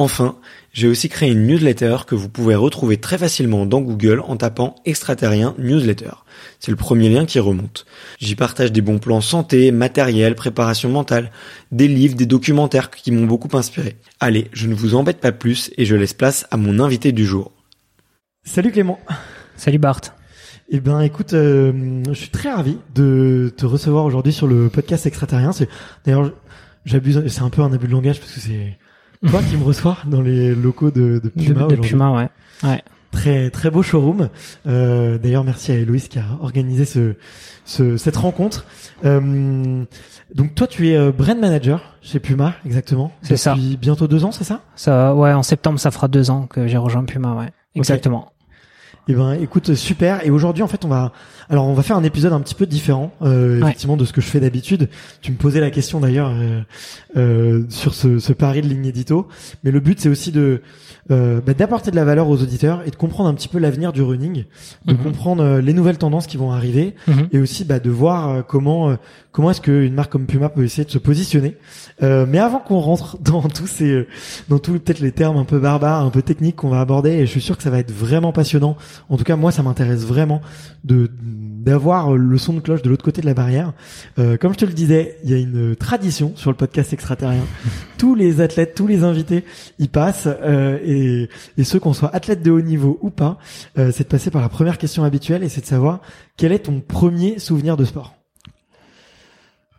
Enfin, j'ai aussi créé une newsletter que vous pouvez retrouver très facilement dans Google en tapant extraterrien newsletter. C'est le premier lien qui remonte. J'y partage des bons plans santé, matériel, préparation mentale, des livres, des documentaires qui m'ont beaucoup inspiré. Allez, je ne vous embête pas plus et je laisse place à mon invité du jour. Salut Clément. Salut Bart. Eh ben, écoute, euh, je suis très ravi de te recevoir aujourd'hui sur le podcast extraterrien. C'est d'ailleurs, j'abuse, c'est un peu un abus de langage parce que c'est toi qui me reçois dans les locaux de, de Puma. De, de Puma, ouais. ouais. Très très beau showroom. Euh, D'ailleurs, merci à Héloïse qui a organisé ce, ce cette rencontre. Euh, donc toi, tu es euh, brand manager chez Puma, exactement. C'est ça. Depuis bientôt deux ans, c'est ça? Ça, ouais. En septembre, ça fera deux ans que j'ai rejoint Puma, ouais. Exactement. Eh ben, écoute, super. Et aujourd'hui, en fait, on va, alors, on va faire un épisode un petit peu différent, euh, effectivement, de ce que je fais d'habitude. Tu me posais la question d'ailleurs euh, euh, sur ce, ce pari de ligne édito, mais le but, c'est aussi de euh, bah, d'apporter de la valeur aux auditeurs et de comprendre un petit peu l'avenir du running, de Mhm. comprendre euh, les nouvelles tendances qui vont arriver Mhm. et aussi bah, de voir comment euh, comment est-ce qu'une marque comme Puma peut essayer de se positionner. Euh, mais avant qu'on rentre dans tous ces euh, dans tous peut-être les termes un peu barbares, un peu techniques qu'on va aborder, et je suis sûr que ça va être vraiment passionnant. En tout cas, moi, ça m'intéresse vraiment de d'avoir le son de cloche de l'autre côté de la barrière. Euh, comme je te le disais, il y a une tradition sur le podcast extraterrien. tous les athlètes, tous les invités y passent, euh, et, et ceux qu'on soit athlètes de haut niveau ou pas, euh, c'est de passer par la première question habituelle, et c'est de savoir quel est ton premier souvenir de sport?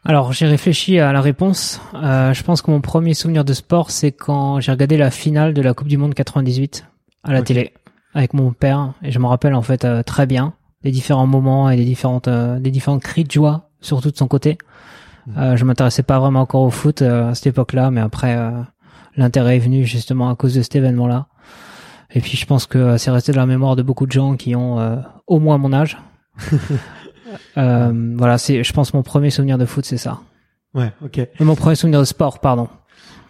Alors, j'ai réfléchi à la réponse. Euh, je pense que mon premier souvenir de sport, c'est quand j'ai regardé la finale de la Coupe du Monde 98 à la télé avec mon père, et je me rappelle en fait euh, très bien des différents moments et des différentes euh, des différents cris de joie, surtout de son côté. Euh, je m'intéressais pas vraiment encore au foot euh, à cette époque-là, mais après euh, l'intérêt est venu justement à cause de cet événement-là. Et puis je pense que c'est resté dans la mémoire de beaucoup de gens qui ont euh, au moins mon âge. Euh, voilà, c'est, je pense, mon premier souvenir de foot, c'est ça. Ouais, ok. Et, Et Mon premier souvenir de sport, pardon.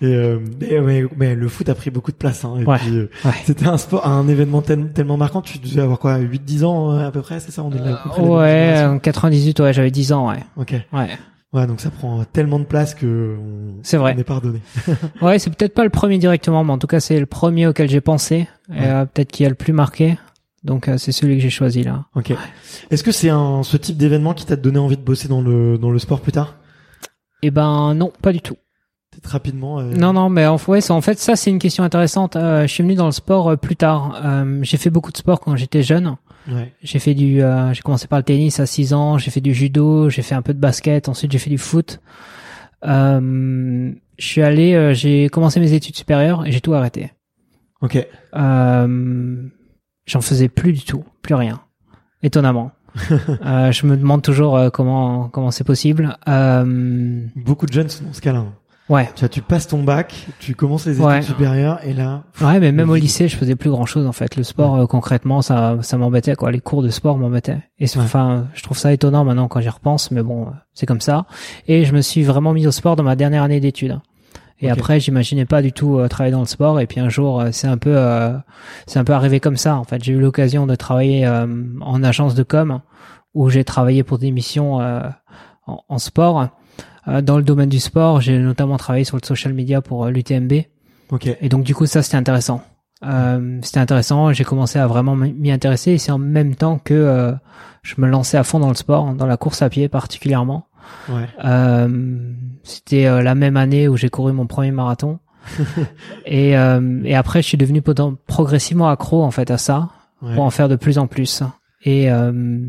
euh, mais, mais- mais le foot a pris beaucoup de place. Hein, et Ouais, puis, euh, ouais. C'était un sport, un événement tel- tellement marquant. Tu devais avoir quoi, 8-10 ans euh, à peu près, c'est ça On est de la- à peu près la même Ouais, en 98, ouais, j'avais 10 ans, ouais. Ok. Ouais, Ouais, donc ça prend tellement de place que on, C'est vrai. on est pardonné. ouais c'est peut-être pas le premier directement, mais en tout cas, c'est le premier auquel j'ai pensé. Et Ouais. peut-être qui a le plus marqué. Donc, euh, c'est celui que j'ai choisi là. Ok. Est-ce que c'est un ce type d'événement qui t'a donné envie de bosser dans le dans le sport plus tard? Eh ben, non, pas du tout. Peut-être rapidement. euh, Non, non, mais en, ouais, c'est- en fait, ça, c'est une question intéressante. Euh, je suis venu dans le sport euh, plus tard. Euh, j'ai fait beaucoup de sport quand j'étais jeune. Ouais. J'ai fait du, euh, j'ai commencé par le tennis à 6 ans, j'ai fait du judo, j'ai fait un peu de basket, ensuite j'ai fait du foot. Euh, je suis allé, euh, j'ai commencé mes études supérieures et j'ai tout arrêté. Ok. Euh, j'en faisais plus du tout, plus rien. Étonnamment. euh, je me demande toujours euh, comment comment c'est possible. Euh, Beaucoup de jeunes sont dans ce cas-là. hein. ouais. Tu vois, tu passes ton bac, tu commences les études Ouais. supérieures et là, Ouais, mais même au lycée, je faisais plus grand chose en fait. Le sport, euh, concrètement, ça, ça m'embêtait quoi. Les cours de sport m'embêtaient. Et Ouais. enfin, je trouve ça étonnant maintenant quand j'y repense, mais bon, euh, c'est comme ça. Et je me suis vraiment mis au sport dans ma dernière année d'études. Et Ok. après, j'imaginais pas du tout euh, travailler dans le sport. Et puis un jour, euh, c'est un peu, euh, c'est un peu arrivé comme ça. En fait, j'ai eu l'occasion de travailler euh, en agence de com, où j'ai travaillé pour des missions euh, en, en sport. Euh, dans le domaine du sport, j'ai notamment travaillé sur le social media pour l'UTMB. ok. Et donc du coup ça c'était intéressant. Euh, c'était intéressant, j'ai commencé à vraiment m'y intéresser et c'est en même temps que euh, je me lançais à fond dans le sport, dans la course à pied particulièrement. Ouais. Euh, c'était euh, la même année où j'ai couru mon premier marathon. et, euh, et après je suis devenu progressivement accro en fait à ça Ouais. pour en faire de plus en plus. Et euh,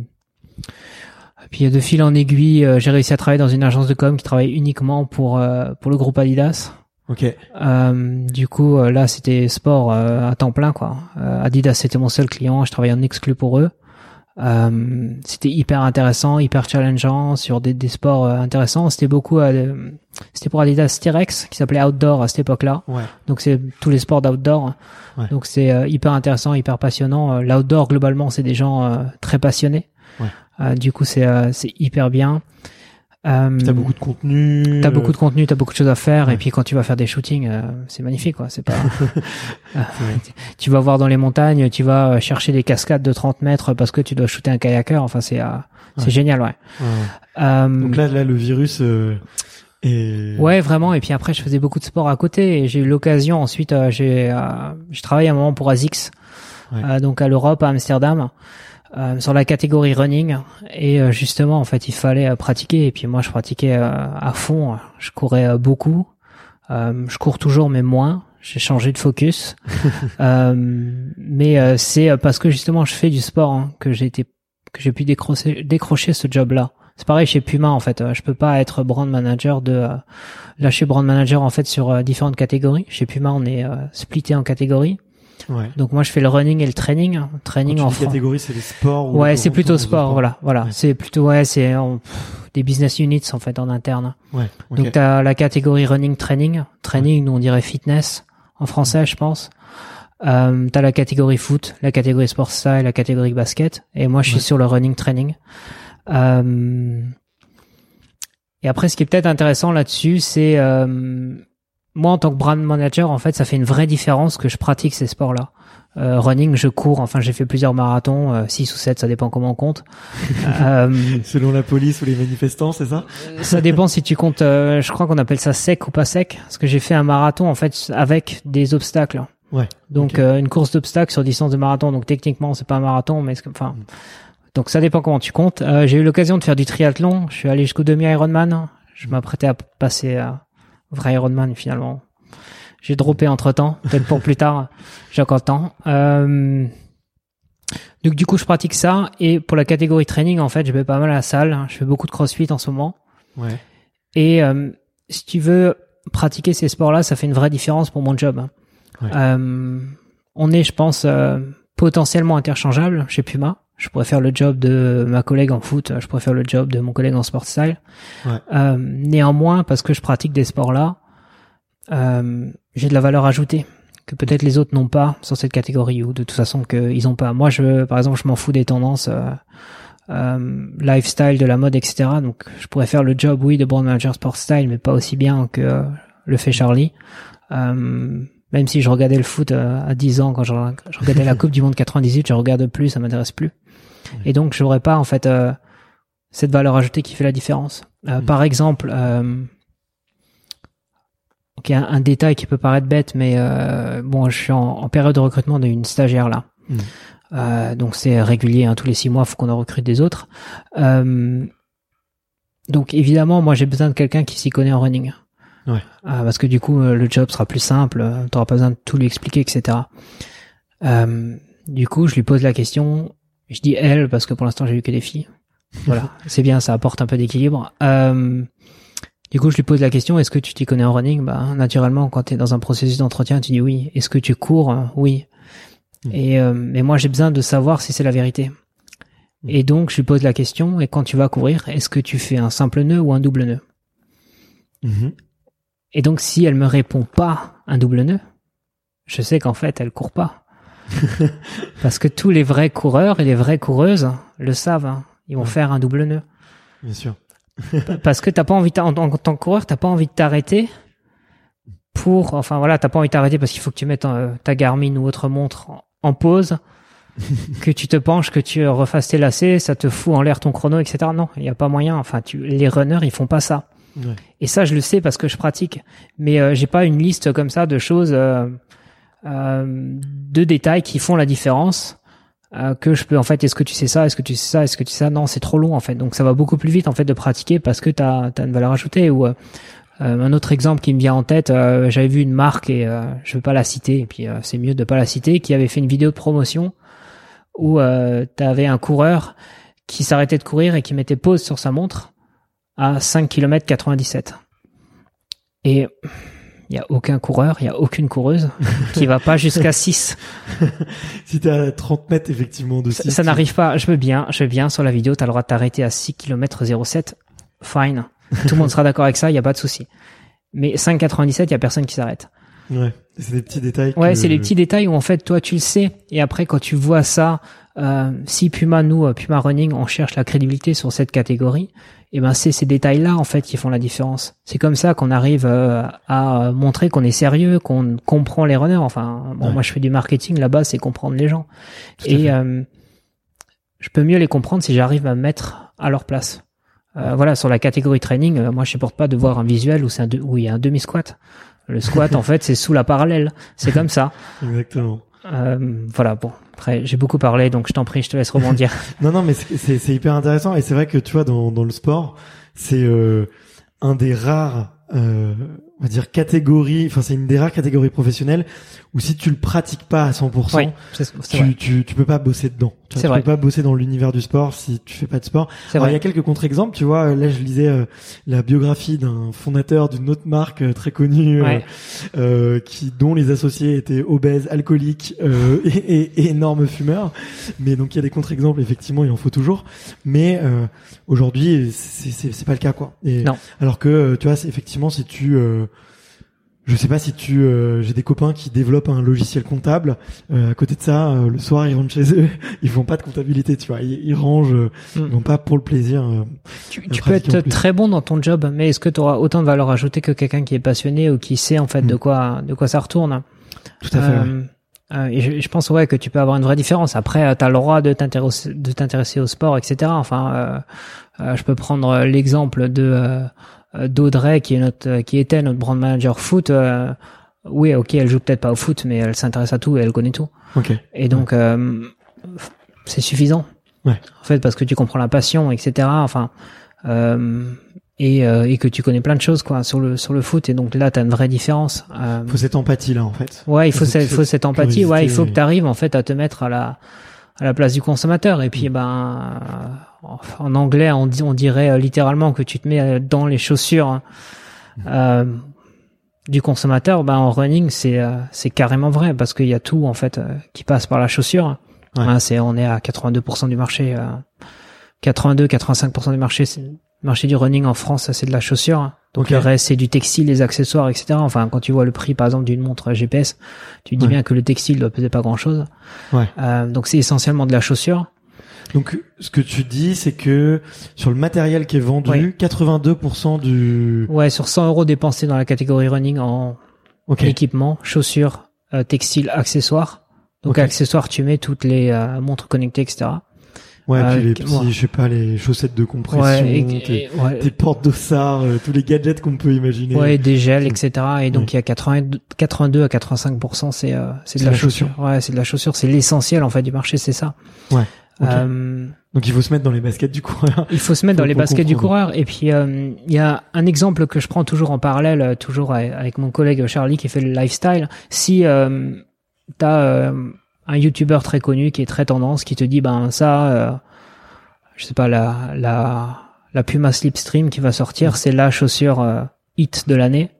puis de fil en aiguille, euh, j'ai réussi à travailler dans une agence de com qui travaille uniquement pour euh, pour le groupe Adidas. Ok. Euh, du coup, là, c'était sport euh, à temps plein, quoi. Euh, Adidas, c'était mon seul client. Je travaillais en exclu pour eux. Euh, c'était hyper intéressant, hyper challengeant sur des, des sports euh, intéressants. C'était beaucoup, euh, c'était pour Adidas T-Rex qui s'appelait Outdoor à cette époque-là. Ouais. Donc c'est tous les sports d'outdoor. Ouais. Donc c'est euh, hyper intéressant, hyper passionnant. Euh, L'outdoor globalement, c'est des gens euh, très passionnés. Ouais. Euh, du coup, c'est euh, c'est hyper bien. Euh, T'as beaucoup de contenu. T'as beaucoup euh, de contenu, t'as beaucoup de choses à faire, Ouais. et puis quand tu vas faire des shootings, euh, c'est magnifique, quoi. C'est pas. Tu vas voir dans les montagnes, tu vas chercher des cascades de 30 mètres parce que tu dois shooter un kayaker. Enfin, c'est euh, c'est Ouais. génial, ouais. ouais. Euh, Donc là, là, le virus est. ouais, vraiment. Et puis après, je faisais beaucoup de sport à côté, et j'ai eu l'occasion. Ensuite, j'ai j'ai travaillé un moment pour euh, donc à l'Europe, à Amsterdam. Euh, sur la catégorie running. Et euh, justement en fait il fallait euh, pratiquer. Et puis moi je pratiquais euh, à fond. Je courais euh, beaucoup. Euh, je cours toujours mais moins. J'ai changé de focus. Euh, mais euh, c'est parce que justement je fais du sport hein, que j'ai été que j'ai pu décrocher décrocher ce job là c'est pareil chez Puma en fait. Je peux pas être brand manager de euh, là je suis brand manager en fait sur euh, différentes catégories. Chez Puma on est euh, splitté en catégories Ouais. donc moi je fais le running et le training training Quand en tu dis France catégorie, c'est les sports. ou Ouais, c'est plutôt sport, voilà, voilà. Ouais. C'est plutôt ouais, c'est en- pff, des business units en fait en interne. Ouais. Donc t'as la catégorie running training, training nous on dirait fitness en français je pense. Euh, t'as la catégorie foot, la catégorie sport style, la catégorie basket, et moi je suis sur le running training. Euh, et après ce qui est peut-être intéressant là-dessus, c'est euh, moi en tant que brand manager en fait ça fait une vraie différence que je pratique ces sports-là. Euh, running, je cours, enfin j'ai fait plusieurs marathons, 6 ou 7, ça dépend comment on compte. euh, Selon la police ou les manifestants, c'est ça ça dépend si tu comptes, euh, je crois qu'on appelle ça sec ou pas sec, parce que j'ai fait un marathon en fait avec des obstacles. Ouais. Donc euh, une course d'obstacles sur distance de marathon, donc techniquement c'est pas un marathon, mais enfin, donc ça dépend comment tu comptes. Euh, j'ai eu l'occasion de faire du triathlon, je suis allé jusqu'au demi Ironman, je m'apprêtais à passer à vrai Ironman finalement. J'ai droppé entre temps, peut-être pour plus tard, j'ai encore le temps. Euh, donc du coup je pratique ça et pour la catégorie training en fait je vais pas mal à la salle, je fais beaucoup de crossfit en ce moment. Ouais. Et euh, si tu veux pratiquer ces sports-là, ça fait une vraie différence pour mon job. Ouais. Euh, on est, je pense, euh, potentiellement interchangeables chez Puma. Je pourrais faire le job de ma collègue en foot, je pourrais faire le job de mon collègue en sport style. Ouais. Euh, néanmoins, parce que je pratique des sports-là, euh, j'ai de la valeur ajoutée que peut-être les autres n'ont pas sur cette catégorie ou de toute façon qu'ils n'ont pas. Moi, je, par exemple, je m'en fous des tendances euh, euh, lifestyle, de la mode, etc. Donc, je pourrais faire le job, oui, de brand manager sport style, mais pas aussi bien que le fait Charlie. Euh, même si je regardais le foot euh, à 10 ans, quand je, je regardais la Coupe du Monde 98, je regarde plus, ça m'intéresse plus. Et donc, j'aurais pas en fait euh, cette valeur ajoutée qui fait la différence. Euh, Mm. Par exemple, euh, ok, un, un détail qui peut paraître bête, mais euh, bon, je suis en, en période de recrutement d'une stagiaire là. Mm. Euh, donc c'est régulier, hein, tous les six mois, faut qu'on en recrute des autres. Euh, donc évidemment, moi j'ai besoin de quelqu'un qui s'y connaît en running. Ouais. Parce que du coup, le job sera plus simple, t'auras pas besoin de tout lui expliquer, etc. Euh, du coup, je lui pose la question Je dis elles parce que pour l'instant j'ai eu que des filles. Voilà, c'est bien, ça apporte un peu d'équilibre. Euh, du coup, je lui pose la question est-ce que tu t'y connais en running? Bah, naturellement, quand tu es dans un processus d'entretien, tu dis oui. Est-ce que tu cours? Oui. Mm. Et euh, mais moi, j'ai besoin de savoir si c'est la vérité. Et donc, je lui pose la question et quand tu vas courir, est-ce que tu fais un simple nœud ou un double nœud? Mhm. Et donc, si elle me répond pas un double nœud, je sais qu'en fait, elle court pas. Parce que tous les vrais coureurs et les vraies coureuses le savent. hein. Ils vont Ouais. faire un double nœud. Bien sûr. Parce que t'as pas envie, en, en tant que coureur, t'as pas envie de t'arrêter pour, enfin voilà, t'as pas envie de t'arrêter parce qu'il faut que tu mettes euh, ta Garmin ou autre montre en, en pause, que tu te penches, que tu refasses tes lacets, ça te fout en l'air ton chrono, etc. Non, il y a pas moyen. Enfin, tu, les runners, ils font pas ça. Ouais. Et ça, je le sais parce que je pratique. Mais euh, j'ai pas une liste comme ça de choses, euh, euh, de détails qui font la différence. euh, que je peux en fait est-ce que tu sais ça est-ce que tu sais ça est-ce que tu sais ça? Non c'est trop long en fait. Donc ça va beaucoup plus vite en fait de pratiquer parce que t'as as une valeur ajoutée. Ou euh, un autre exemple qui me vient en tête euh, j'avais vu une marque et euh, je veux pas la citer et puis euh, c'est mieux de pas la citer qui avait fait une vidéo de promotion où euh, t'avais un coureur qui s'arrêtait de courir et qui mettait pause sur sa montre à 5 km 97 et il y a aucun coureur, il y a aucune coureuse qui va pas jusqu'à 6. Si t'es à 30 mètres, effectivement, de Ça, six, ça tu- n'arrive pas. Je veux bien, je veux bien sur la vidéo, tu as le droit de t'arrêter à 6 km 07. Fine. Tout le monde sera d'accord avec ça, il y a pas de souci. Mais 5,97, il y a personne qui s'arrête. Ouais. C'est des petits détails. Ouais, que- c'est les petits détails où en fait toi tu le sais et après quand tu vois ça, euh, si Puma nous euh, Puma Running on cherche la crédibilité sur cette catégorie, et ben c'est ces détails là en fait qui font la différence. C'est comme ça qu'on arrive euh, à montrer qu'on est sérieux, qu'on comprend les runners. Enfin, bon, Ouais. moi je fais du marketing là-bas, c'est comprendre les gens. Tout Et euh, je peux mieux les comprendre si j'arrive à me mettre à leur place. Euh, voilà, sur la catégorie training, euh, moi je supporte pas de voir un visuel où c'est un de- où il y a un demi squat. Le squat en fait c'est sous la parallèle, c'est comme ça. Exactement. Euh, voilà, bon, après j'ai beaucoup parlé, donc je t'en prie, je te laisse rebondir. Non, non, mais c'est- hyper intéressant et c'est vrai que tu vois dans dans le sport, c'est euh, un des rares, euh, on va dire catégories, enfin c'est une des rares catégories professionnelles où si tu le pratiques pas à 100%, oui, c'est c'est vrai. tu, tu tu peux pas bosser dedans. Tu, vois, tu vrai. peux pas bosser dans l'univers du sport si tu fais pas de sport. Alors, il y a quelques contre-exemples, tu vois. Là, je lisais euh, la biographie d'un fondateur d'une autre marque euh, très connue, euh, Ouais. euh, qui dont les associés étaient obèses, alcooliques euh, et, et- et énormes fumeurs. Mais donc il y a des contre-exemples, effectivement, il en faut toujours. Mais euh, aujourd'hui, c'est pas le cas, quoi. Et, Non. Alors que tu vois, effectivement, si tu euh, je sais pas si tu, euh, j'ai des copains qui développent un logiciel comptable. Euh, à côté de ça, euh, le soir ils rentrent chez eux, ils font pas de comptabilité, tu vois. Ils, ils rangent, euh, Mm. ils vont pas pour le plaisir. euh. Tu, euh, tu peux être très bon dans ton job, mais est-ce que tu auras autant de valeur ajoutée que quelqu'un qui est passionné ou qui sait en fait de Mm. quoi de quoi ça retourne? Tout à fait. ouais. Euh, et je, je pense ouais que tu peux avoir une vraie différence. Après, tu as le droit de t'intéresser de t'intéresser au sport, etc. Enfin, euh, euh, je peux prendre l'exemple de d'Audrey qui est notre qui était notre brand manager foot. euh, oui, ok, elle joue peut-être pas au foot, mais elle s'intéresse à tout et elle connaît tout. Ok. Et donc, euh, c'est suffisant. Ouais. En fait, parce que tu comprends la passion, etc. Enfin, euh, et, euh, et que tu connais plein de choses quoi sur le sur le foot. Et donc là, t'as une vraie différence. Euh, Faut cette empathie là, en fait. ouais, il faut cette- faut cette empathie. Ouais, il faut que curiosité. tu arrives en fait à te mettre à la à la place du consommateur. Et puis, ben, euh, en anglais, on dit on dirait euh, littéralement que tu te mets euh, dans les chaussures. Euh, du consommateur, ben en running c'est euh, c'est carrément vrai parce qu'il y a tout en fait euh, qui passe par la chaussure. Ouais. Hein, c'est on est à 82% du marché, euh, 82-85% du marché, marché du running en France, c'est de la chaussure. Donc le reste c'est du textile, les accessoires, etc. Enfin quand tu vois le prix par exemple d'une montre GPS, tu dis Ouais. bien que le textile doit peser pas grand chose. Ouais. donc c'est essentiellement de la chaussure. Donc, ce que tu dis, c'est que sur le matériel qui est vendu, Ouais. 82% du. Ouais, sur 100 euros dépensés dans la catégorie running en équipement, chaussures, euh, textiles, accessoires. Donc accessoires, tu mets toutes les euh, montres connectées, etc. Ouais, Euh, puis les qui- petits, ouais. je sais pas, les chaussettes de compression, Ouais, et- tes, ouais, tes portes d'ossard, euh, tous les gadgets qu'on peut imaginer. ouais, des gels, etc. Et donc il y a 82, 82 à 85 c'est euh, c'est de la la chaussure. Ouais, c'est de la chaussure. C'est l'essentiel en fait du marché, c'est ça. Ouais, Euh, Donc il faut se mettre dans les baskets du coureur. il faut se mettre dans les baskets du coureur. Et puis euh, il y a un exemple que je prends toujours en parallèle, euh, toujours avec mon collègue Charlie qui fait le lifestyle. Si euh, t'as un YouTuber très connu qui est très tendance, qui te dit ben ça, je sais pas la la la Puma Slipstream qui va sortir, c'est la chaussure hit de l'année.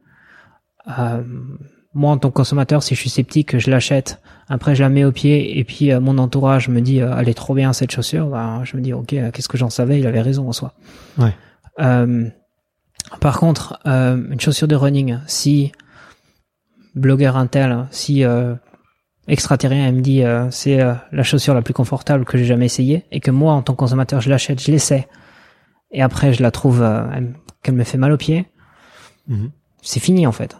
Euh, moi en tant que consommateur, si je suis sceptique, je l'achète. Après, je la mets au pied et puis mon entourage me dit elle est trop bien cette chaussure. Ben, je me dis ok, qu'est-ce que j'en savais Il avait raison en soi. Ouais. par contre, une chaussure de running, si blogueur intel, si extraterrien me dit euh, c'est euh, la chaussure la plus confortable que j'ai jamais essayée et que moi en tant que consommateur je l'achète, je l'essaie et après je la trouve euh, qu'elle me fait mal aux pieds, mhm. c'est fini en fait.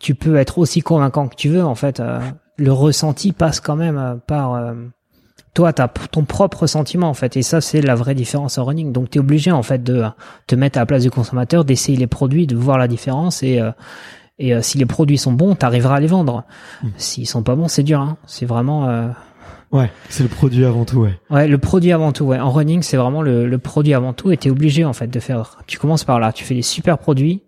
Tu peux être aussi convaincant que tu veux en fait. le ressenti passe quand même par toi, t'as ton propre sentiment en fait, et ça c'est la vraie différence en running. Donc tu es obligé en fait de te mettre à la place du consommateur, d'essayer les produits, de voir la différence et et euh, si les produits sont bons, t'arriveras à les vendre. Hmm. S'ils sont pas bons, c'est dur. Hein. C'est vraiment. Euh... Ouais, c'est le produit avant tout, ouais. Ouais, le produit avant tout. Ouais, en running, c'est vraiment le, le, produit avant tout. Et t'es obligé en fait de faire. Tu commences par là. Tu fais des super produits.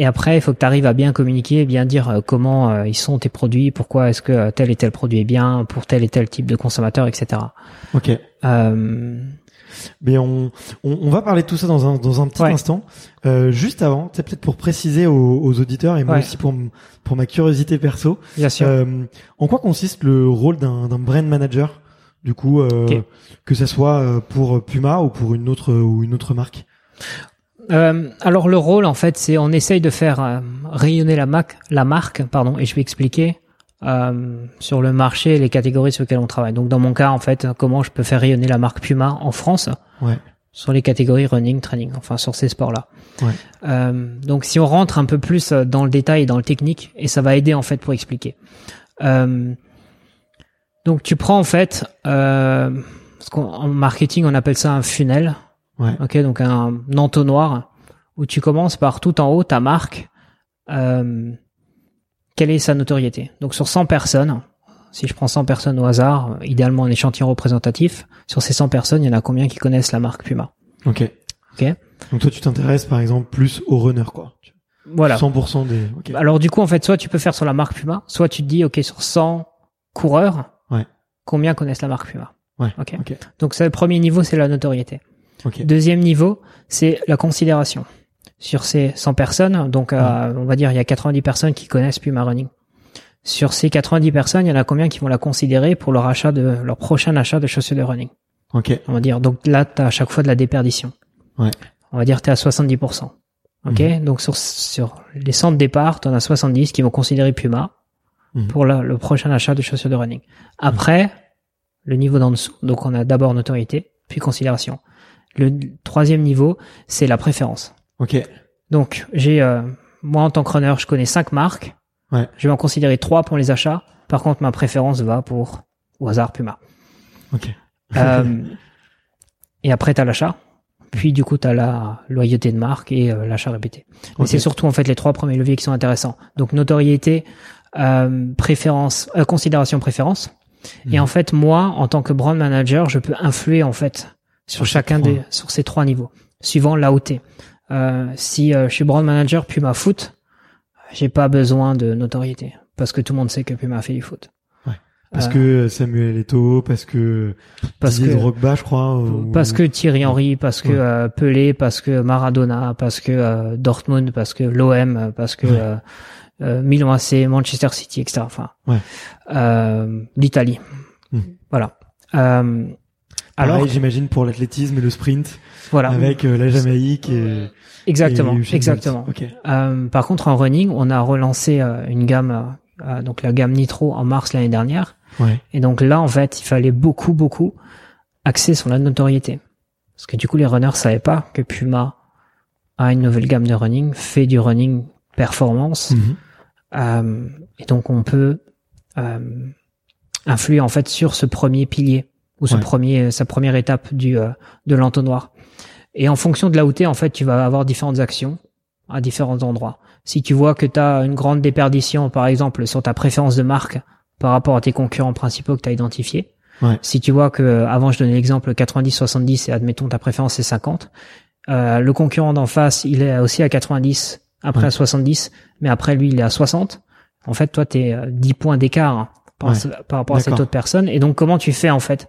Et après, il faut que tu arrives à bien communiquer, bien dire euh, comment euh, ils sont tes produits, pourquoi est-ce que tel et tel produit est bien pour tel et tel type de consommateur, etc. Ok. Euh, mais on, on, on, va parler de tout ça dans un, dans un petit instant. Euh, juste avant, c'est peut-être pour préciser aux, aux auditeurs et moi aussi pour, pour ma curiosité perso. Bien sûr. Euh, en quoi consiste le rôle d'un brand manager? Du coup, euh, que ça soit euh, pour Puma ou pour une autre ou une autre marque? Euh, alors le rôle en fait c'est on essaye de faire euh, rayonner la marque, la marque pardon et je vais expliquer euh, sur le marché les catégories sur lesquelles on travaille. Donc dans mon cas, en fait, comment je peux faire rayonner la marque Puma en France ouais. sur les catégories running, training, enfin sur ces sports-là. Ouais. Euh, donc si on rentre un peu plus dans le détail et dans le technique, et ça va aider en fait pour expliquer. Euh, donc tu prends en fait, euh, en marketing on appelle ça un funnel. Ouais. Ok, donc un entonnoir où tu commences par tout en haut ta marque. Euh, quelle est sa notoriété? Donc sur 100 personnes, si je prends 100 personnes au hasard, idéalement un échantillon représentatif, sur ces 100 personnes, il y en a combien qui connaissent la marque Puma? Ok. Ok. Donc toi, tu t'intéresses par exemple plus aux runners, quoi. Voilà. 100% des. Okay. Alors du coup, en fait, soit tu peux faire sur la marque Puma, soit tu te dis, ok, sur 100 coureurs, ouais. combien connaissent la marque Puma? Ouais. Ok. okay. Donc ça, le premier niveau, c'est la notoriété. Okay. Deuxième niveau, c'est la considération sur ces 100 personnes, donc euh, on va dire il y a 90 personnes qui connaissent Puma Running. Sur ces 90 personnes, il y en a combien qui vont la considérer pour leur achat de leur prochain achat de chaussures de running? Ok. On va dire donc là tu as à chaque fois de la déperdition. Ouais. On va dire tu es à 70%. Ok? Mhm. Donc sur sur les 100 de départ, tu en as 70 qui vont considérer Puma Mhm. pour la- le prochain achat de chaussures de running. Après, le niveau d'en dessous, donc on a d'abord notoriété, puis considération. Le troisième niveau, c'est la préférence. Ok. Donc, j'ai euh, moi en tant que runner, je connais cinq marques. Ouais. Je vais en considérer trois pour les achats. Par contre, ma préférence va pour au hasard Puma. Ok. Euh, et après, t'as l'achat. Puis du coup, t'as la loyauté de marque et euh, l'achat répété. Mais Ok. c'est surtout en fait les trois premiers leviers qui sont intéressants. Donc notoriété, euh, préférence, euh, considération, préférence. Et Mhm. en fait, moi, en tant que brand manager, je peux influer en fait sur chacun des sur ces trois niveaux, suivant là où t'es. Euh, si euh, je suis brand manager Puma Foot, j'ai pas besoin de notoriété parce que tout le monde sait que Puma fait du foot. Parce Euh, que Samuel Eto'o, parce que parce Didier que Drogba, je crois. ou- parce que Thierry Henry, parce que Ouais. euh, Pelé, parce que Maradona, parce que euh, Dortmund, parce que l'OM, parce que Ouais. Milan AC, Manchester City, etc. Enfin, Ouais. euh, l'Italie. Hmm. Voilà. Euh, Pareil, alors, j'imagine pour l'athlétisme et le sprint, voilà. avec euh, la Jamaïque et Exactement, et exactement. Ok. Euh, par contre, en running, on a relancé euh, une gamme, euh, donc la gamme Nitro en mars l'année dernière. Ouais. Et donc là, en fait, il fallait beaucoup, beaucoup axer sur la notoriété. Parce que du coup, les runners savaient pas que Puma a une nouvelle gamme de running, fait du running performance. Mhm. Euh, et donc, on peut euh, influer en fait sur ce premier pilier ou premier, sa première étape du euh, de l'entonnoir. Et en fonction de là où t'es, en fait, tu vas avoir différentes actions à différents endroits. Si tu vois que tu as une grande déperdition, par exemple, sur ta préférence de marque par rapport à tes concurrents principaux que tu as identifiés, Ouais. si tu vois que, avant je donnais l'exemple 90-70 et admettons ta préférence c'est 50, euh, le concurrent d'en face il est aussi à 90, après Ouais. à 70, mais après lui il est à 60, en fait toi tu es 10 points d'écart par, Ouais. ce- par rapport à cette autre personne. Et donc, comment tu fais en fait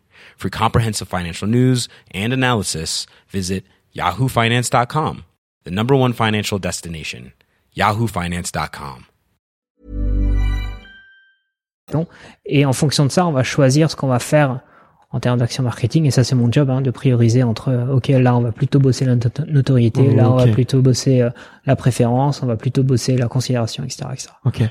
For comprehensive financial news and analysis, visit yahoofinance.com, the number one financial destination, yahoofinance.com. Et en fonction de ça, on va choisir ce qu'on va faire en termes d'action marketing. Et ça, c'est mon job, hein, de prioriser entre, euh, OK, là, on va plutôt bosser la not- notoriété, Oh, là, on va plutôt bosser euh, la préférence, on va plutôt bosser la considération, etc. etc. Ok.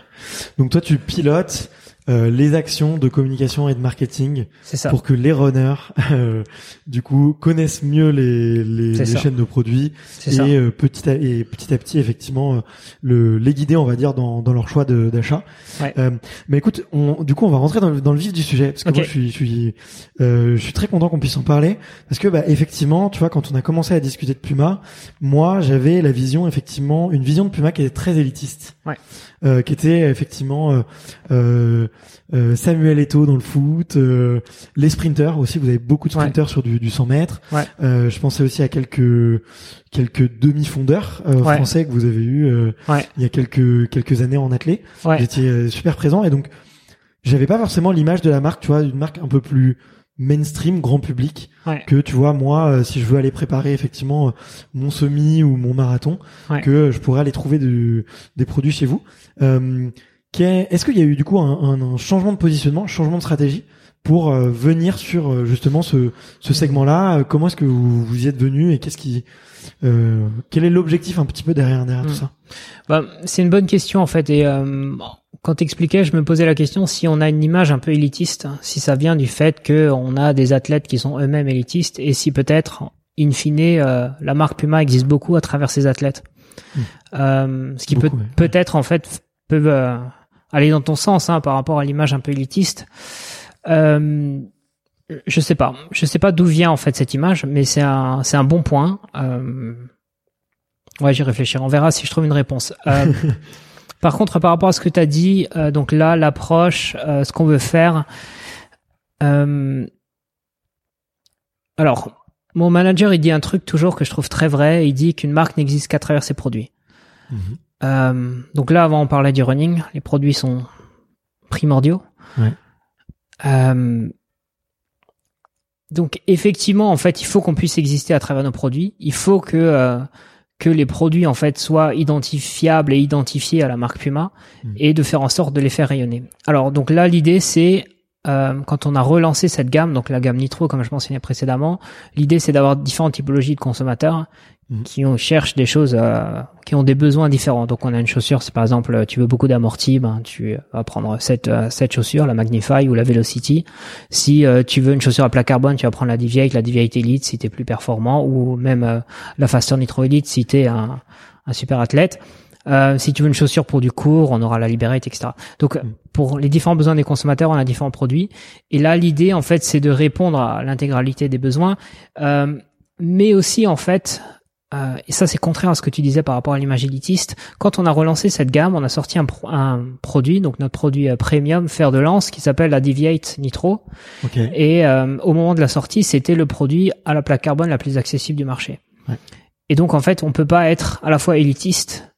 Donc toi, tu pilotes euh, les actions de communication et de marketing C'est ça. pour que les runners, euh, du coup, connaissent mieux les, les, les chaînes de produits C'est et, euh, petit à, et petit à petit, effectivement, euh, le, les guider, on va dire, dans, dans leur choix de- d'achat. Ouais. Euh, mais écoute, on, du coup, on va rentrer dans le, dans le vif du sujet parce que moi, je suis, je suis, euh, je suis très content qu'on puisse en parler parce que, bah, effectivement, tu vois, quand on a commencé à discuter de Puma, moi, j'avais la vision, effectivement, une vision de Puma qui était très élitiste, Ouais. Euh, qui était effectivement euh, euh, euh, Samuel Eto'o dans le foot, euh, les sprinters aussi. Vous avez beaucoup de Ouais. sprinters sur du, du 100 mètres. Ouais. Euh, je pensais aussi à quelques quelques demi-fondeurs euh, Ouais. français que vous avez eu euh, Ouais. il y a quelques quelques années en. Ouais. Étiez euh, super présent et donc j'avais pas forcément l'image de la marque, tu vois, une marque un peu plus mainstream, grand public, Ouais. que tu vois moi, euh, si je veux aller préparer effectivement euh, mon semi ou mon marathon, Ouais. que euh, je pourrais aller trouver de- des produits chez vous. Euh, Est-ce qu'il y a eu du coup un, un- un changement de positionnement, un changement de stratégie pour venir sur justement ce, ce segment-là? Euh, Comment est-ce que vous, vous y êtes venu et qu'est-ce qui, euh, quel est l'objectif un petit peu derrière derrière tout Mm. ça? Bah, c'est une bonne question en fait. Et euh, quand t'expliquais, je me posais la question si on a une image un peu élitiste, si ça vient du fait que on a des athlètes qui sont eux-mêmes élitistes, et si peut-être, in fine, euh, la marque Puma existe beaucoup à travers ces athlètes. Mm. Euh, ce qui Beaucoup, peut peut-être en fait peut euh, aller dans ton sens hein, par rapport à l'image un peu élitiste. Euh, je sais pas, je sais pas d'où vient en fait cette image, mais c'est un c'est un bon point. Euh, ouais, j'y réfléchirai. On verra si je trouve une réponse. Par contre, par rapport à ce que tu as dit, euh, donc là, l'approche, euh, ce qu'on veut faire. euh, alors, mon manager, il dit un truc toujours que je trouve très vrai. Il dit qu'une marque n'existe qu'à travers ses produits. Mhm. Donc là, avant, on parlait du running. Les produits sont primordiaux. Ouais. Donc effectivement, en fait, il faut qu'on puisse exister à travers nos produits. Il faut que que les produits en fait soient identifiables et identifiés à la marque Puma Mm. et de faire en sorte de les faire rayonner. Alors donc là, l'idée c'est euh, quand on a relancé cette gamme, donc la gamme Nitro, comme je mentionnais précédemment, l'idée c'est d'avoir différentes typologies de consommateurs Mhm. qui ont, cherchent des choses, euh, qui ont des besoins différents. Donc on a une chaussure, c'est par exemple, tu veux beaucoup d'amorti, ben tu vas prendre cette euh, cette chaussure, la Magnify ou la Velocity. Si euh, tu veux une chaussure à plat carbone, tu vas prendre la Deviate, la Deviate Elite si t'es plus performant, ou même euh, la Faster Nitro Elite si t'es un, un super athlète. Euh, si tu veux une chaussure pour du court, on aura la Liberate, etc. Donc, Mm. pour les différents besoins des consommateurs, on a différents produits. Et là, l'idée, en fait, c'est de répondre à l'intégralité des besoins, euh, mais aussi, en fait, euh, et ça, c'est contraire à ce que tu disais par rapport à l'image élitiste. Quand on a relancé cette gamme, on a sorti un, pro- un produit, donc notre produit euh, premium fer de lance, qui s'appelle la Deviate Nitro. Et euh, au moment de la sortie, c'était le produit à la plaque carbone la plus accessible du marché. Ouais. Et donc en fait, on peut pas être à la fois élitiste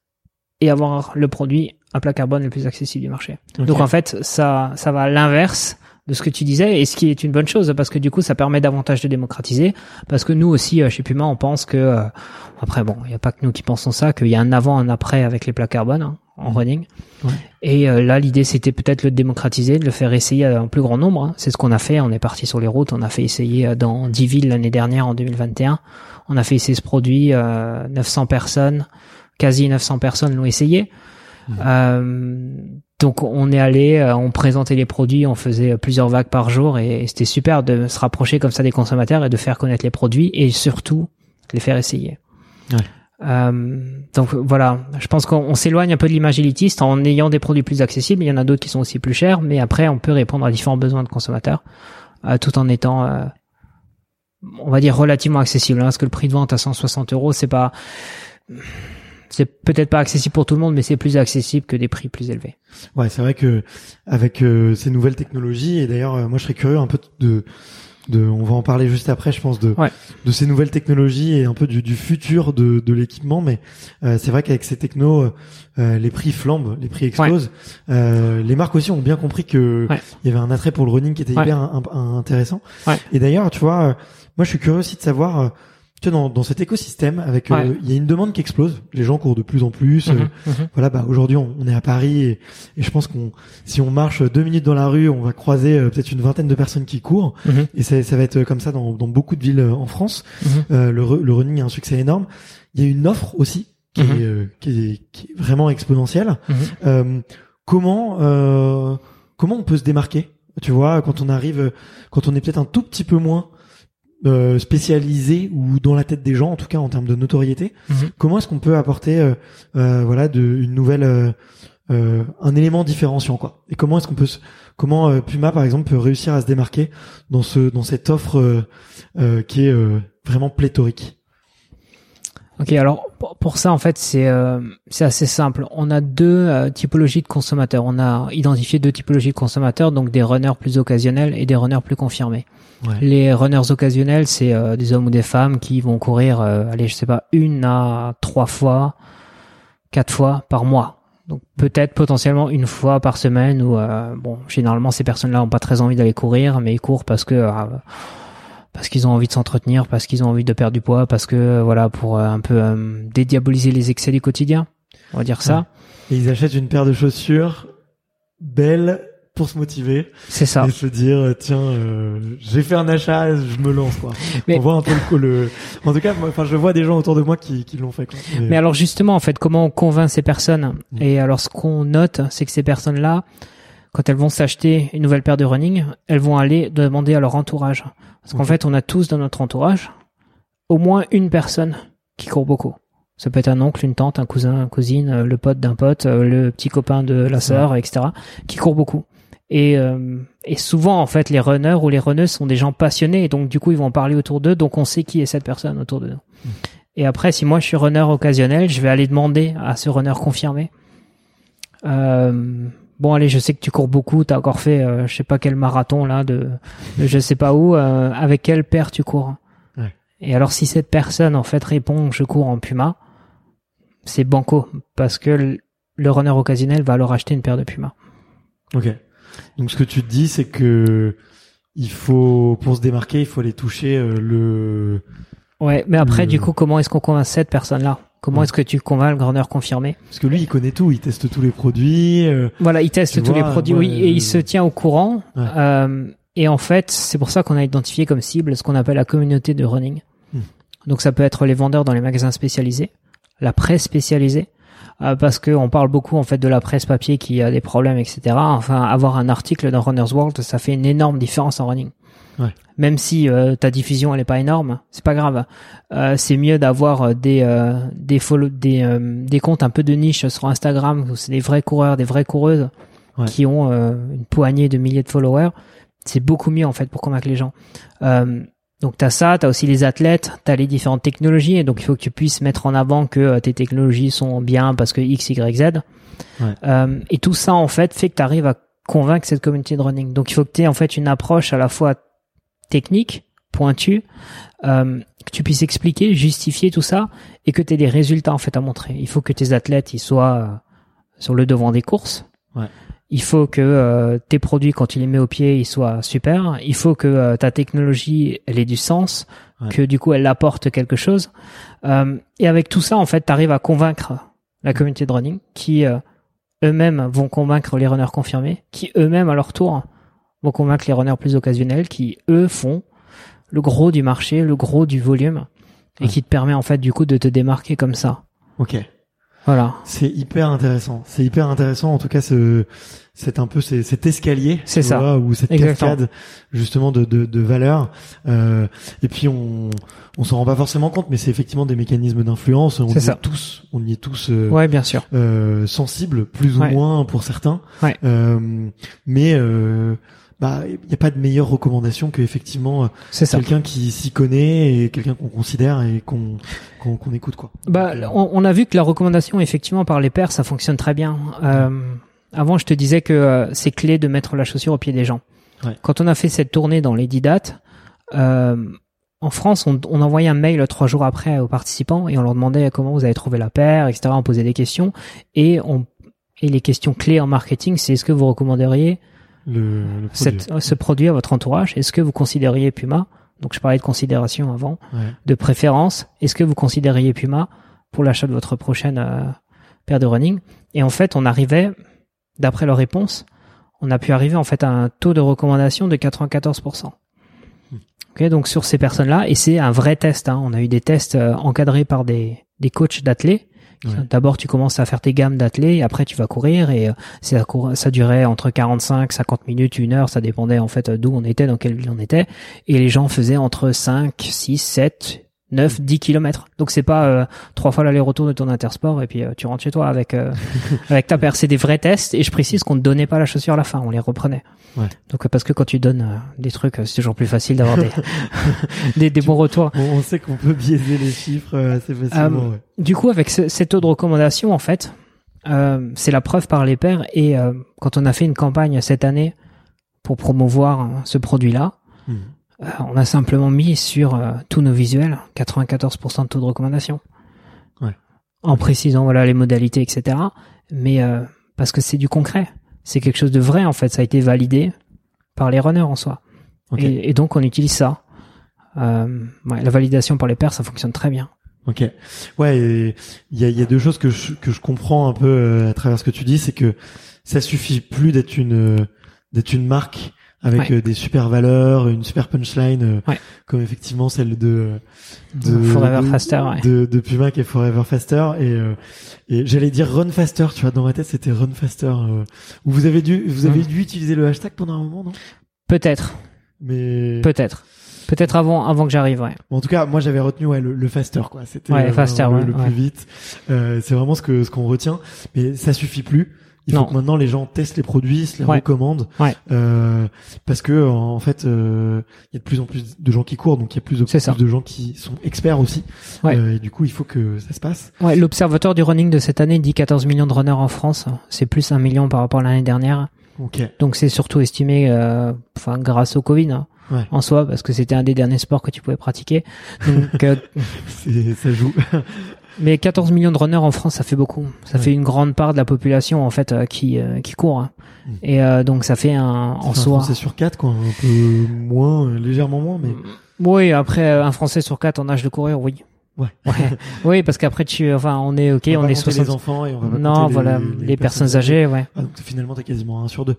et avoir le produit à plaque carbone le plus accessible du marché. Donc en fait, ça ça va à l'inverse de ce que tu disais et ce qui est une bonne chose parce que du coup ça permet davantage de démocratiser. Parce que nous aussi euh, chez Puma on pense que euh, après bon il n'y a pas que nous qui pensons ça qu'il y a un avant un après avec les plaques carbone hein, en running. Ouais. et euh, là l'idée c'était peut-être le démocratiser de le faire essayer à un plus grand nombre hein. c'est ce qu'on a fait on est parti sur les routes on a fait essayer euh, dans 10 villes l'année dernière en 2021 on a fait essayer ce produit euh, 900 personnes quasi 900 personnes l'ont essayé. Euh, donc on est allé, euh, on présentait les produits, on faisait plusieurs vagues par jour et c'était super de se rapprocher comme ça des consommateurs et de faire connaître les produits et surtout les faire essayer. Ouais. Euh, donc voilà, je pense qu'on s'éloigne un peu de l'image élitiste en ayant des produits plus accessibles. Il y en a d'autres qui sont aussi plus chers, mais après on peut répondre à différents besoins de consommateurs, euh, tout en étant, euh, on va dire, relativement accessible. Hein, parce que le prix de vente à 160 euros, c'est pas, c'est peut-être pas accessible pour tout le monde, mais c'est plus accessible que des prix plus élevés. Ouais, c'est vrai que avec ces nouvelles technologies, et d'ailleurs, moi je serais curieux un peu de de, on va en parler juste après, je pense, de, de ces nouvelles technologies et un peu du, du futur de, de l'équipement. Mais euh, c'est vrai qu'avec ces technos, euh, les prix flambent, les prix explosent. Euh, les marques aussi ont bien compris que il y avait un attrait pour le running qui était hyper intéressant. Et d'ailleurs, tu vois, euh, moi je suis curieux aussi de savoir dans, dans cet écosystème, avec euh, il y a une demande qui explose. Les gens courent de plus en plus. Mhm, euh, mhm. Voilà, bah aujourd'hui on, est à Paris et, et je pense qu'on si on marche deux minutes dans la rue, on va croiser euh, peut-être une vingtaine de personnes qui courent. Mhm. Et ça, ça va être comme ça dans, dans beaucoup de villes en France. le, le running a un succès énorme. Il y a une offre aussi qui, est, qui, est, qui est vraiment exponentielle. comment comment on peut se démarquer? Tu vois, quand on arrive, quand on est peut-être un tout petit peu moins euh, spécialisé ou dans la tête des gens, en tout cas en termes de notoriété. Mhm. Comment est-ce qu'on peut apporter, euh, euh, voilà, de, une nouvelle, euh, un élément différenciant, quoi? Et comment est-ce qu'on peut, comment Puma par exemple peut réussir à se démarquer dans ce, dans cette offre qui est vraiment pléthorique? Ok, alors pour ça en fait c'est c'est assez simple. On a deux typologies de consommateurs. On a identifié deux typologies de consommateurs, donc des runners plus occasionnels et des runners plus confirmés. Les runners occasionnels, c'est euh, des hommes ou des femmes qui vont courir, euh, allez, je sais pas, une à trois fois, quatre fois par mois. Donc peut-être potentiellement une fois par semaine ou euh, bon, généralement ces personnes-là ont pas très envie d'aller courir, mais ils courent parce que parce qu'ils ont envie de s'entretenir, parce qu'ils ont envie de perdre du poids, parce que voilà pour un peu dédiaboliser les excès du quotidien, on va dire ça. Et ils achètent une paire de chaussures belles pour se motiver. C'est ça. Et se dire euh, tiens, euh, j'ai fait un achat, je me lance quoi. Mais... On voit un peu le, le... En tout cas, enfin, je vois des gens autour de moi qui, qui l'ont fait. Quoi. Mais... alors justement, en fait, comment on convainc ces personnes mm. Et alors, ce qu'on note, c'est que ces personnes-là, quand elles vont s'acheter une nouvelle paire de running, elles vont aller demander à leur entourage. Parce qu'en fait, on a tous dans notre entourage au moins une personne qui court beaucoup. Ça peut être un oncle, une tante, un cousin, une cousine, le pote d'un pote, le petit copain de la sœur, etc., qui court beaucoup. Et, euh, et souvent, en fait, les runners ou les runneuses sont des gens passionnés, et donc du coup, ils vont parler autour d'eux, donc on sait qui est cette personne autour de nous. Hmm. Et après, si moi je suis runner occasionnel, je vais aller demander à ce runner confirmé. Euh, bon, allez, je sais que tu cours beaucoup, t'as encore fait, euh, je sais pas quel marathon là, de, je sais pas où, euh, avec quelle paire tu cours? Ouais. Et alors, si cette personne en fait répond, je cours en Puma, c'est banco, parce que le, le runner occasionnel va alors acheter une paire de Puma. Ok. Donc ce que tu te dis, c'est que il faut, pour se démarquer, il faut aller toucher euh, le. Ouais, mais après, du coup, comment est-ce qu'on convainc cette personne-là? Comment est-ce que tu convaincs le runner confirmé? Parce que lui, il connaît tout, il teste tous les produits. Euh, voilà, il teste tous les produits, oui, et il se tient au courant. Euh, et en fait, c'est pour ça qu'on a identifié comme cible ce qu'on appelle la communauté de running. Hmm. Donc ça peut être les vendeurs dans les magasins spécialisés, la presse spécialisée, euh, parce qu'on parle beaucoup en fait de la presse papier qui a des problèmes, etc. Enfin, avoir un article dans Runner's World, ça fait une énorme différence en running. Ouais. Même si euh, ta diffusion elle est pas énorme, c'est pas grave. Euh, c'est mieux d'avoir des des, follow, des des comptes un peu de niche sur Instagram où c'est des vrais coureurs, des vraies coureuses qui ont une poignée de milliers de followers. C'est beaucoup mieux en fait pour convaincre les gens. Donc tu as ça, tu as aussi les athlètes, tu as les différentes technologies, et donc il faut que tu puisses mettre en avant que euh, tes technologies sont bien parce que X, Y, Z. Ouais. Euh, et tout ça, en fait, fait que tu arrives à convaincre cette communauté de running. Donc il faut que tu aies en fait une approche à la fois technique, pointue, euh, que tu puisses expliquer, justifier tout ça, et que tu aies des résultats en fait à montrer. Il faut que tes athlètes ils soient euh, sur le devant des courses. Ouais il faut que euh, tes produits quand tu les mets au pied ils soient super. Il faut que euh, ta technologie elle ait du sens que du coup elle apporte quelque chose. Euh, et avec tout ça en fait tu arrives à convaincre la communauté de running qui eux-mêmes vont convaincre les runners confirmés qui eux-mêmes à leur tour vont convaincre les runners plus occasionnels qui eux font le gros du marché le gros du volume et qui te permet en fait du coup de te démarquer comme ça. Ok Voilà. C'est hyper intéressant. C'est hyper intéressant. En tout cas, ce, c'est un peu cet escalier, C'est ça. ou cette Exactement. cascade justement de de, de valeurs. Euh, et puis on on s'en rend pas forcément compte, mais c'est effectivement des mécanismes d'influence. On C'est y ça. est tous, on y est tous euh, Ouais, bien sûr. euh, sensibles, plus ou Ouais. moins pour certains. Ouais. Euh, mais euh, bah il n'y a pas de meilleure recommandation que effectivement euh, quelqu'un qui s'y connaît et quelqu'un qu'on considère et qu'on qu'on écoute quoi. Bah, euh, on, on a vu que la recommandation, effectivement, par les pairs, ça fonctionne très bien. Euh, avant, je te disais que euh, c'est clé de mettre la chaussure au pied des gens. Ouais. Quand on a fait cette tournée dans les 10 dates, euh, en France, on, on envoyait un mail trois jours après aux participants et on leur demandait comment vous avez trouvé la paire, etc. On posait des questions et on et les questions clés en marketing, c'est est-ce que vous recommanderiez le, le produit. cette, ce produit à votre entourage Est-ce que vous considériez Puma Donc je parlais de considération avant Ouais. de préférence, est-ce que vous considériez Puma pour l'achat de votre prochaine euh, paire de running? Et en fait, on arrivait, d'après leur réponse, on a pu arriver en fait à un taux de recommandation de 94%. Ok, donc sur ces personnes-là, et c'est un vrai test. Hein, on a eu des tests euh, encadrés par des, des coachs d'athlètes. Ouais. D'abord, tu commences à faire tes gammes d'athlètes, et après tu vas courir, et euh, ça, ça durait entre 45, 50 minutes, une heure, ça dépendait en fait d'où on était, dans quelle ville on était et les gens faisaient entre 5, 6, 7, 9, 10 kilomètres. Donc c'est pas euh, trois fois l'aller-retour de ton intersport et puis euh, tu rentres chez toi avec euh, avec ta paire. C'est des vrais tests et je précise qu'on ne donnait pas la chaussure à la fin, on les reprenait. Ouais. Donc euh, parce que quand tu donnes euh, des trucs, euh, c'est toujours plus facile d'avoir des, des des bons retours. On, on sait qu'on peut biaiser les chiffres assez facilement. Ouais. Du coup, avec ce, ces taux de recommandation, en fait, euh, c'est la preuve par les pairs. Et euh, quand on a fait une campagne cette année pour promouvoir euh, ce produit-là, Mhm. Euh, on a simplement mis sur euh, tous nos visuels 94% de taux de recommandation. Ouais. En précisant voilà les modalités, etc. Mais euh, parce que c'est du concret, c'est quelque chose de vrai en fait. Ça a été validé par les runners en soi. Ok. Et, et donc on utilise ça. Euh, ouais, la validation par les pairs, ça fonctionne très bien. Ok. Ouais, il y a, il y a deux choses que je, que je comprends un peu à travers ce que tu dis, c'est que ça suffit plus d'être une d'être une marque avec Ouais. euh, des super valeurs, une super punchline, euh, Ouais. comme effectivement celle de de Forever de, Faster, ouais. de, de Puma qui est Forever Faster et euh, et j'allais dire Run Faster, tu vois, dans ma tête c'était Run Faster. euh, où vous avez dû vous avez Mm. dû utiliser le hashtag pendant un moment, non? Peut-être, Mais peut-être, peut-être avant, avant que j'arrive, ouais. Bon, en tout cas, moi j'avais retenu ouais, le, le faster quoi. C'était Ouais, euh, faster, le, ouais, le plus vite. Euh, c'est vraiment ce que ce qu'on retient, mais ça suffit plus. Il Non. faut que maintenant les gens testent les produits, se les Ouais. recommandent, Ouais. euh, parce que en fait, euh, il y a de plus en plus de gens qui courent, donc il y a plus de, plus de gens qui sont experts aussi. Ouais. Euh, et du coup, il faut que ça se passe. Ouais, l'observateur du running de cette année dit 14 millions de runners en France. C'est plus un million par rapport à l'année dernière. Ok. Donc c'est surtout estimé, euh, enfin grâce au Covid hein, Ouais. en soi, parce que c'était un des derniers sports que tu pouvais pratiquer. Donc, euh, ça joue. Mais 14 millions de runners en France, ça fait beaucoup. Ça Ouais. fait une grande part de la population en fait euh, qui euh, qui court. hein. Mm. Et euh, donc ça fait un en C'est un soi. Français sur quatre, quoi, un peu moins, légèrement moins, mais Oui, après un Français sur quatre en âge de courir, oui. Ouais. oui, parce qu'après tu, enfin, on est ok, va on, est compter 60. les enfants et on va pas Non, les- voilà, les, personnes âgées, ouais. Ah, donc finalement t'es quasiment un sur deux.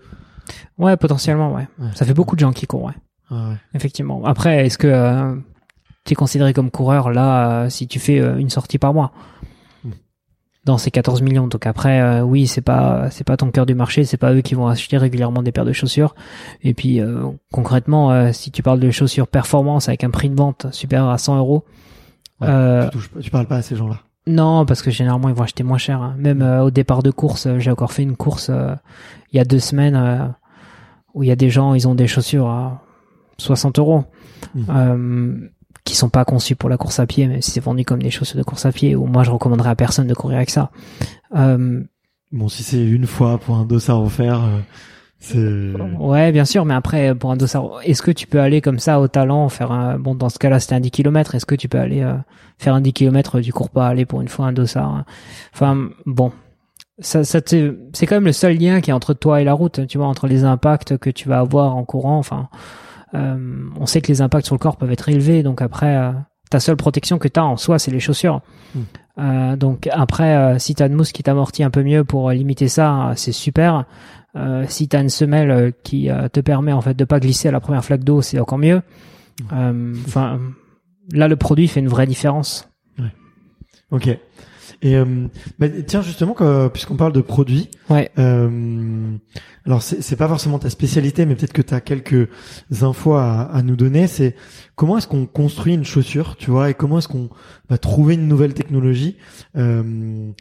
Ouais, potentiellement, ouais. Ouais. Ça fait beaucoup de gens qui courent, ouais. Ah ouais. Effectivement. Après, est-ce que tu es considéré comme coureur là euh, si tu fais euh, une sortie par mois Hmm. dans ces 14 millions Donc après, euh, oui, c'est pas c'est pas ton cœur du marché, c'est pas eux qui vont acheter régulièrement des paires de chaussures. Et puis euh, concrètement, euh, si tu parles de chaussures performance avec un prix de vente supérieur à 100 euros, Ouais, tu, touches pas- tu parles pas à ces gens-là. non, parce que généralement ils vont acheter moins cher. hein. Même au départ de course, j'ai encore fait une course il y a deux semaines où il y a des gens, ils ont des chaussures à 60 euros Mhm. Qui sont pas conçues pour la course à pied, mais si c'est vendu comme des chaussures de course à pied, ou moi je recommanderais à personne de courir avec ça. Euh, Bon, si c'est une fois pour un dossard offert, euh, c'est. ouais, bien sûr, mais après pour un dossard, est-ce que tu peux aller comme ça au talent faire un bon dans ce cas-là c'était un 10 km, est-ce que tu peux aller euh, faire un 10 km, tu cours pas aller pour une fois un dossard. hein. Enfin bon, ça, ça c'est quand même le seul lien qui est entre toi et la route, tu vois, entre les impacts que tu vas avoir en courant. Enfin, euh, on sait que les impacts sur le corps peuvent être élevés, donc après, euh, ta seule protection que tu as en soi, c'est les chaussures. Mm. Euh, donc après, euh, si t'as une mousse qui t'amortit un peu mieux pour euh, limiter ça, euh, c'est super. Euh, si t'as une semelle qui te permet en fait de pas glisser à la première flaque d'eau, c'est encore mieux. Euh, Enfin, là, le produit fait une vraie différence. Ok. Et euh, bah, tiens justement, puisqu'on parle de produits, Ouais. euh, alors c'est c'est pas forcément ta spécialité, mais peut-être que tu as quelques infos à, à nous donner. C'est comment est-ce qu'on construit une chaussure, tu vois, et comment est-ce qu'on va trouver une nouvelle technologie. Euh,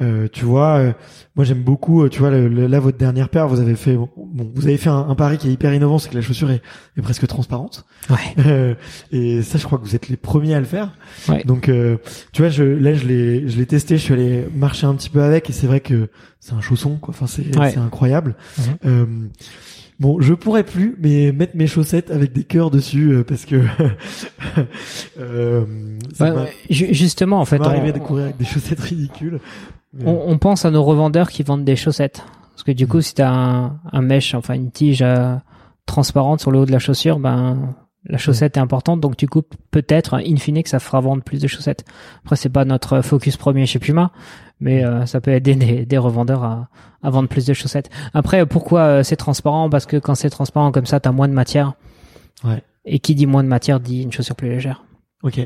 euh, tu vois, euh, moi j'aime beaucoup, euh, tu vois, le- le- là votre dernière paire, vous avez fait, bon, vous avez fait un, un pari qui est hyper innovant, c'est que la chaussure est, est presque transparente. Ouais. Euh, et ça, je crois que vous êtes les premiers à le faire. Ouais. Donc, euh, tu vois, je, là, je l'ai, je l'ai testé. Je suis allé marcher un petit peu avec, et c'est vrai que c'est un chausson, quoi. Enfin, c'est, Ouais. c'est incroyable. Euh, bon, je pourrais plus, mais mettre mes chaussettes avec des cœurs dessus, euh, parce que euh, ça Ouais. Ju- justement, en ça fait, on, de courir avec des chaussettes ridicules. On, on pense à nos revendeurs qui vendent des chaussettes. Parce que du coup, si t'as un, un mesh, enfin une tige euh, transparente sur le haut de la chaussure, ben la chaussette est importante, donc du coup peut-être in fine que ça fera vendre plus de chaussettes. Après, c'est pas notre focus premier chez Puma, mais euh, ça peut aider des, des revendeurs à, à vendre plus de chaussettes. Après, pourquoi euh, c'est transparent? Parce que quand c'est transparent comme ça, t'as moins de matière. Ouais. Et qui dit moins de matière dit une chaussure plus légère. Ok.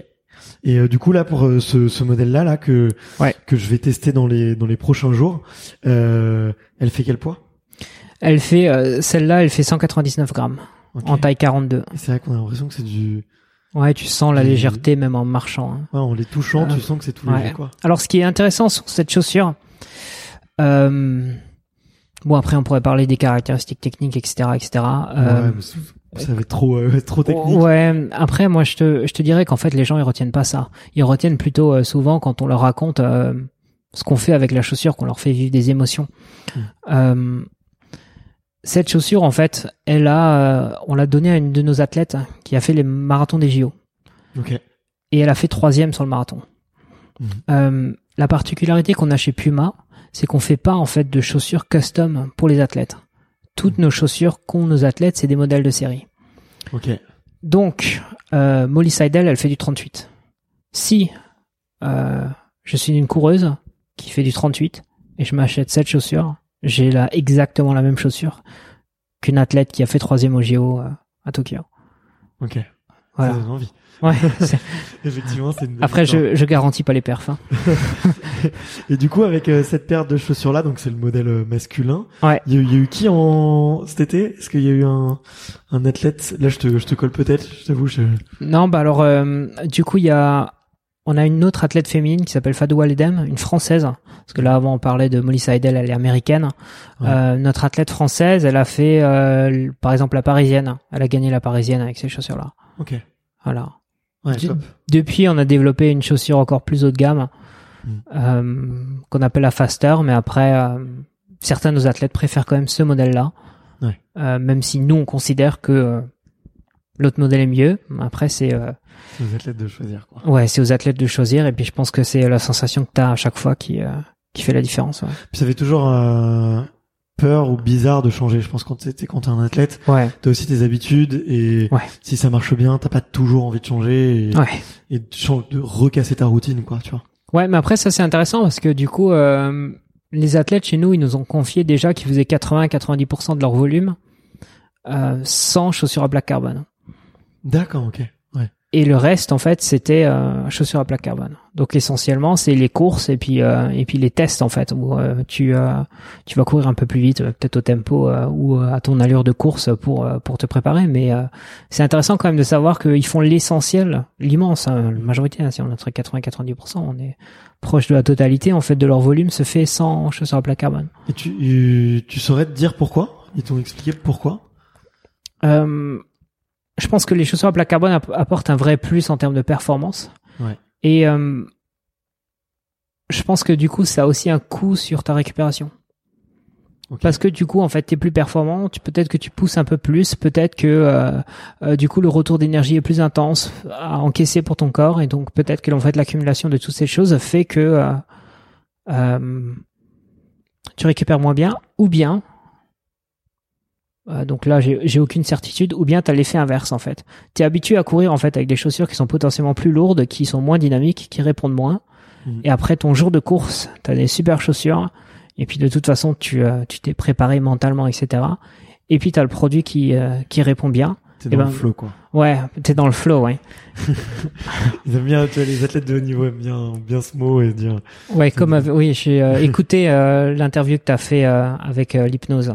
Et euh, du coup là pour euh, ce, ce modèle-là là que Ouais. que je vais tester dans les dans les prochains jours, euh, elle fait quel poids? Elle fait euh, celle-là, elle fait 199 grammes en taille 42. Et C'est vrai qu'on a l'impression que c'est du Ouais, tu sens la Et- légèreté même en marchant. hein. Ouais, en les touchant, tu sens que c'est tout Ouais. léger, quoi. Alors, ce qui est intéressant sur cette chaussure, euh, bon après on pourrait parler des caractéristiques techniques, etc., etc. Euh, ouais, mais ça va être trop, euh, trop technique. Ouais. Après, moi, je te, je te dirais qu'en fait, les gens ils retiennent pas ça. Ils retiennent plutôt euh, souvent quand on leur raconte euh, ce qu'on fait avec la chaussure, qu'on leur fait vivre des émotions. Mm. Euh, cette chaussure, en fait, elle a, euh, on l'a donnée à une de nos athlètes qui a fait les marathons des JO. Ok. et elle a fait troisième sur le marathon. Mhm. Euh, la particularité qu'on a chez Puma, c'est qu'on fait pas en fait de chaussures custom pour les athlètes. Toutes nos chaussures qu'ont nos athlètes, c'est des modèles de série. Ok. Donc, euh, Molly Seidel, elle fait du 38. Si euh, je suis une coureuse qui fait du 38 et je m'achète cette chaussure, j'ai là exactement la même chaussure qu'une athlète qui a fait troisième au JO euh, à Tokyo. Ok. Voilà. Ça donne envie. Ouais, Effectivement, c'est une Après, histoire. je, je garantis pas les perfs. hein. Et du coup, avec euh, cette paire de chaussures là, donc c'est le modèle euh, masculin. Ouais. Il y, a eu- il y a eu qui en cet été? Est-ce qu'il y a eu un un athlète? Là, je te je te colle peut-être. Je t'avoue, je. Non, bah alors, euh, du coup, il y a, on a une autre athlète féminine qui s'appelle Fadou Aledem, une française. Parce que là, avant, on parlait de Molly Seidel, elle est américaine. Ouais. Euh, notre athlète française, elle a fait, euh, par exemple, la parisienne. Elle a gagné la parisienne avec ces chaussures-là. Ok. Voilà. Ouais. Du- top. Depuis, on a développé une chaussure encore plus haut de gamme, Mm. euh, qu'on appelle la Faster, mais après, euh, certains de nos athlètes préfèrent quand même ce modèle-là. Ouais. Euh, même si nous, on considère que l'autre modèle est mieux. Après, c'est aux athlètes de choisir quoi. Ouais, c'est aux athlètes de choisir et puis je pense que c'est la sensation que tu as à chaque fois qui qui fait la différence. Ouais. Puis ça fait toujours peur ou bizarre de changer. Je pense quand t'es quand t'es un athlète, Ouais. t'as aussi tes habitudes et Ouais. si ça marche bien, t'as pas toujours envie de changer et, Ouais. et de, de recasser ta routine quoi. Tu vois. Ouais, mais après ça c'est intéressant parce que du coup euh, les athlètes chez nous, ils nous ont confié déjà qu'ils faisaient 80-90% de leur volume euh, sans chaussures à plaque carbone. D'accord. Ok. Et le reste, en fait, c'était euh, chaussures à plaque carbone. Donc essentiellement, c'est les courses et puis euh, et puis les tests en fait où euh, tu euh, tu vas courir un peu plus vite, euh, peut-être au tempo euh, ou à ton allure de course pour pour te préparer. Mais euh, c'est intéressant quand même de savoir qu'ils font l'essentiel, l'immense hein, la majorité. hein, si on est entre 80 et 90%, on est proche de la totalité. En fait, de leur volume se fait sans chaussures à plaque carbone. Et tu tu saurais te dire pourquoi? Ils t'ont expliqué pourquoi? Euh, je pense que les chaussures à plaque carbone app- apportent un vrai plus en termes de performance. Ouais. Et euh, je pense que du coup, ça a aussi un coût sur ta récupération. Parce que du coup, en fait, t'es plus performant. Peut-être que tu pousses un peu plus. Peut-être que euh, euh, du coup, le retour d'énergie est plus intense à encaisser pour ton corps. Et donc, peut-être que en fait, l'accumulation de toutes ces choses fait que tu récupères moins bien, ou bien donc là, j'ai aucune certitude. Ou bien t'as l'effet inverse en fait. T'es habitué à courir en fait avec des chaussures qui sont potentiellement plus lourdes, qui sont moins dynamiques, qui répondent moins. Mhm. Et après ton jour de course, t'as des super chaussures. Et puis de toute façon, tu euh, tu t'es préparé mentalement, etc. Et puis t'as le produit qui euh, qui répond bien. T'es Eh dans ben, le flow, quoi. Ouais, t'es dans le flow, ouais. Ils aiment bien, tu vois, les athlètes de haut niveau aiment bien, bien ce mot et dire. Ouais, comme oui, j'ai euh, écouté euh, l'interview que t'as fait euh, avec euh, l'hypnose